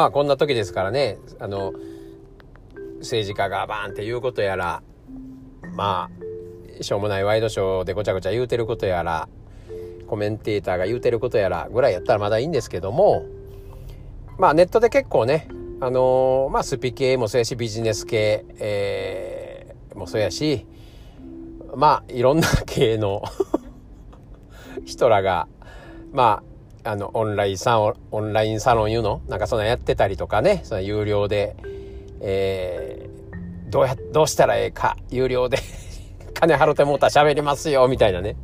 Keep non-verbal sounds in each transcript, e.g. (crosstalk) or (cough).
まあこんな時ですからね、あの、政治家がバーンって言うことやら、まあ、しょうもないワイドショーでごちゃごちゃ言うてることやら、コメンテーターが言うてることやらぐらいやったらまだいいんですけども、まあネットで結構ね、あのー、まあスピ系もそうやし、ビジネス系、えー、もそうやし、まあいろんな系の (laughs) 人らが、まあ、あの、オンラインサロン、オンラインサロンいうの？なんかそんなやってたりとかね、その有料で、えー、どうや、どうしたらええか、有料で (laughs) 金払ってもうたら喋りますよ、みたいなね。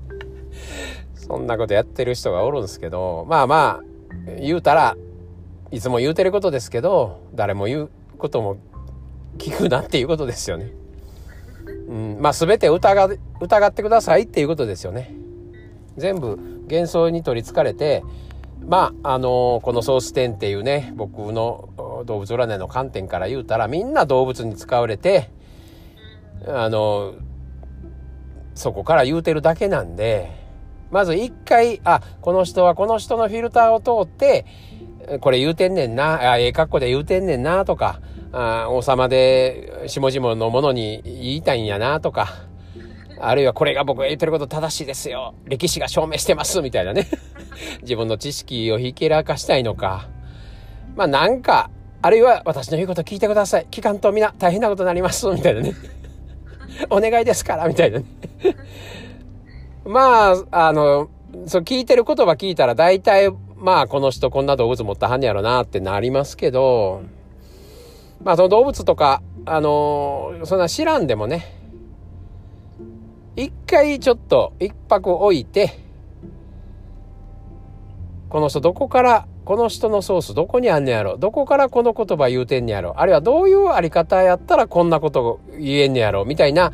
そんなことやってる人がおるんですけど、まあまあ、言うたら、いつも言うてることですけど、誰も言うことも聞くなっていうことですよね。うん、まあ全て疑疑ってくださいっていうことですよね。全部幻想に取りつかれて、まあ、あのー、このソース10っていうね、僕の動物占いの観点から言うたら、みんな動物に使われて、あのー、そこから言うてるだけなんで、まず一回、あ、この人はこの人のフィルターを通って、これ言うてんねんな、あええ格好で言うてんねんな、とか、あ王様で下々のものに言いたいんやな、とか、あるいはこれが僕が言ってること正しいですよ。歴史が証明してます。みたいなね。(laughs) 自分の知識をひけらかしたいのか。まあなんか、あるいは私の言うこと聞いてください。聞かんとみな大変なことになります。みたいなね。(laughs) お願いですから、みたいなね。(laughs) まあ、あの、そう聞いてる言葉聞いたら大体、まあこの人こんな動物持ったはんやろなってなりますけど、まあその動物とか、あの、そんな知らんでもね、一回ちょっと一泊置いて、この人どこから、この人のソースどこにあんねやろどこからこの言葉言うてんねやろあるいはどういうあり方やったらこんなこと言えんねやろみたいな、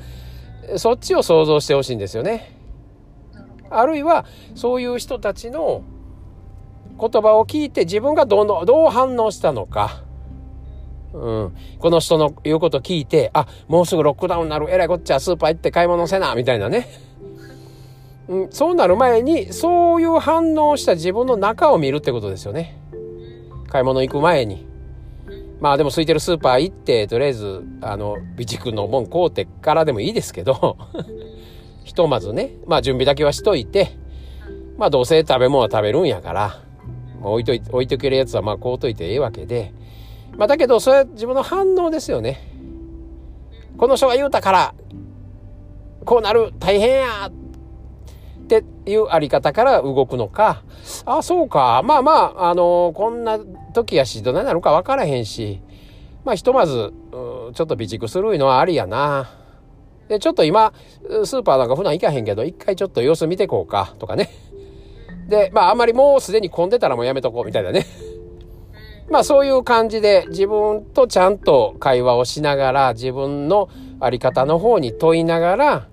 そっちを想像してほしいんですよね。あるいは、そういう人たちの言葉を聞いて自分がどのどう反応したのか。うん。この人の言うこと聞いて、あ、もうすぐロックダウンになる。えらいこっちゃスーパー行って買い物せな。みたいなね。うん、そうなる前に、そういう反応した自分の中を見るってことですよね。買い物行く前に。まあでも空いてるスーパー行って、とりあえず、あの、備蓄のもん買うてからでもいいですけど、(laughs) ひとまずね、まあ準備だけはしといて、まあどうせ食べ物は食べるんやから、置いといて、置いとけるやつはまあ買うといてええわけで、まあ、だけど、それは自分の反応ですよね。この人が言うたから、こうなる、大変やっていうあり方から動くのか、あ、そうか、まあまあ、あのー、こんな時やし、どないなるか分からへんし、まあ、ひとまず、ちょっと備蓄するのはありやな。で、ちょっと今、スーパーなんか普段行かへんけど、一回ちょっと様子見てこうか、とかね。で、まあ、あんまりもうすでに混んでたらもうやめとこう、みたいなね。まあそういう感じで自分とちゃんと会話をしながら自分のあり方の方に問いながら、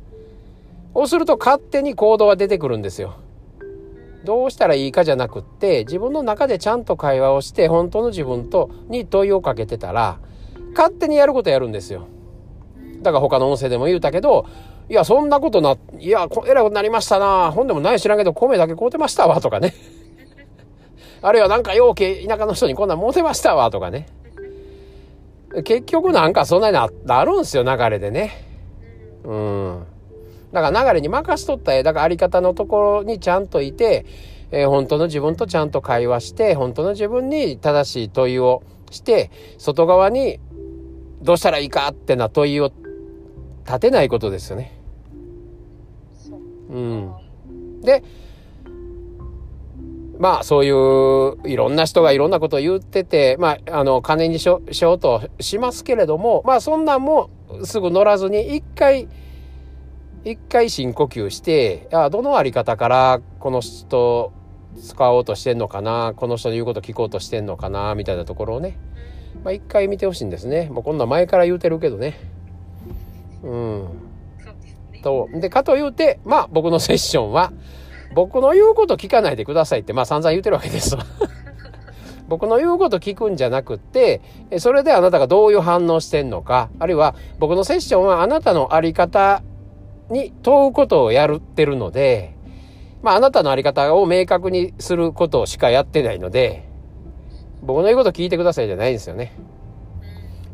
そうすると勝手に行動が出てくるんですよ。どうしたらいいかじゃなくって自分の中でちゃんと会話をして本当の自分とに問いをかけてたら勝手にやることやるんですよ。だから他の音声でも言うたけどいやそんなことないやえらいことになりましたな本でもない知らんけど米だけ買うてましたわとかね。あるいはなんかようけ田舎の人にこんなん持てましたわとかね。結局なんかそんなにななるんすよ、流れでね。うん。だから流れに任しとった絵、だからあり方のところにちゃんといて、えー、本当の自分とちゃんと会話して、本当の自分に正しい問いをして、外側にどうしたらいいかってな問いを立てないことですよね。うん。で、まあそういういろんな人がいろんなことを言ってて、まああの金にしようとしますけれども、まあそんなんもすぐ乗らずに一回、一回深呼吸して、あどのあり方からこの人使おうとしてんのかな、この人の言うこと聞こうとしてんのかな、みたいなところをね、まあ一回見てほしいんですね。もうこんな前から言うてるけどね。うん。と、で、かと言うて、まあ僕のセッションは、僕の言うこと聞かないでくださいって、まあ散々言うてるわけですわ。(laughs) 僕の言うこと聞くんじゃなくって、それであなたがどういう反応してんのか、あるいは僕のセッションはあなたのあり方に問うことをやってるので、まああなたのあり方を明確にすることしかやってないので、僕の言うこと聞いてくださいじゃないんですよね。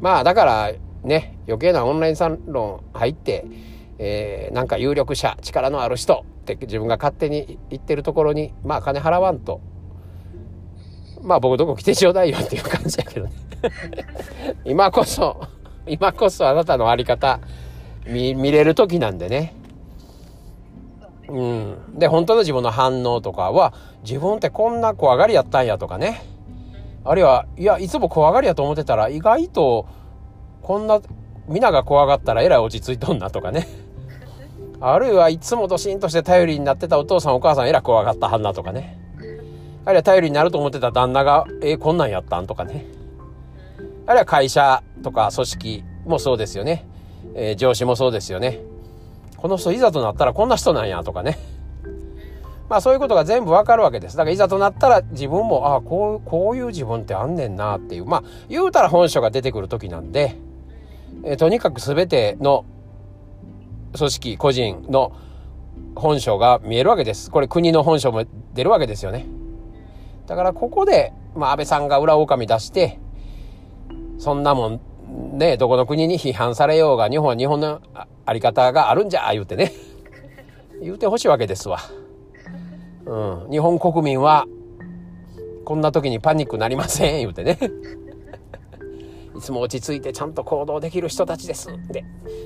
まあだからね、余計なオンラインサロン入って、えー、なんか有力者、力のある人って自分が勝手に言ってるところに、まあ金払わんと、まあ僕どこ来てちょうだいよっていう感じやけどね。(laughs) 今こそ、今こそあなたのあり方見、見れる時なんでね。うん。で、本当の自分の反応とかは、自分ってこんな怖がりやったんやとかね。あるいは、いや、いつも怖がりやと思ってたら、意外と、こんな、皆が怖がったらえらい落ち着いとんなとかね。あるいはいつもドシンとして頼りになってたお父さんお母さんえら怖がったはんなとかね。あるいは頼りになると思ってた旦那が、えー、こんなんやったんとかね。あるいは会社とか組織もそうですよね。えー、上司もそうですよね。この人いざとなったらこんな人なんやとかね。まあそういうことが全部わかるわけです。だからいざとなったら自分も、ああ、こう、こういう自分ってあんねんなっていう。まあ言うたら本性が出てくる時なんで、えー、とにかく全ての組織、個人の本性が見えるわけです。これ国の本性も出るわけですよね。だからここで、まあ安倍さんが裏狼出して、そんなもん、ね、どこの国に批判されようが、日本は日本のあり方があるんじゃ、言うてね。(laughs) 言うてほしいわけですわ。うん。日本国民は、こんな時にパニックなりません、言うてね。いつも落ち着いてちゃんと行動できる人たちです。で、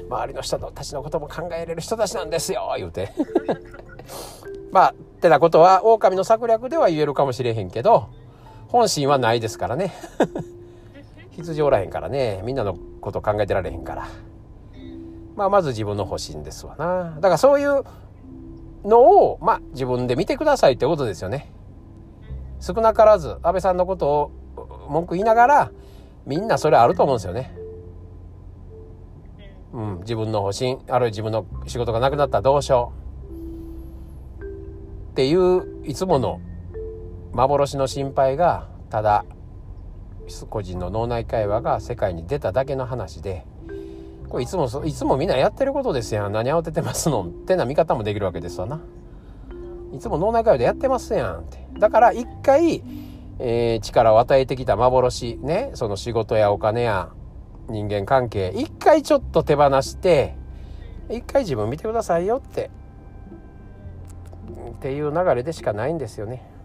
周りの人たちのことも考えれる人たちなんですよ、言うて。(laughs) まあ、ってなことは、狼の策略では言えるかもしれへんけど、本心はないですからね。(laughs) 羊おらへんからね、みんなのこと考えてられへんから。まあ、まず自分の方針ですわな。だからそういうのを、まあ、自分で見てくださいってことですよね。少なからず、安倍さんのことを文句言いながら、みんなそれあると思うんですよね。うん、自分の方針、あるいは自分の仕事がなくなったらどうしよう。っていう、いつもの幻の心配が、ただ、個人の脳内会話が世界に出ただけの話で、これいつも、いつもみんなやってることですやん。何慌ててますのってな見方もできるわけですわな。いつも脳内会話でやってますやんって。だから一回、えー、力を与えてきた幻、ね、その仕事やお金や人間関係、一回ちょっと手放して、一回自分見てくださいよって、っていう流れでしかないんですよね。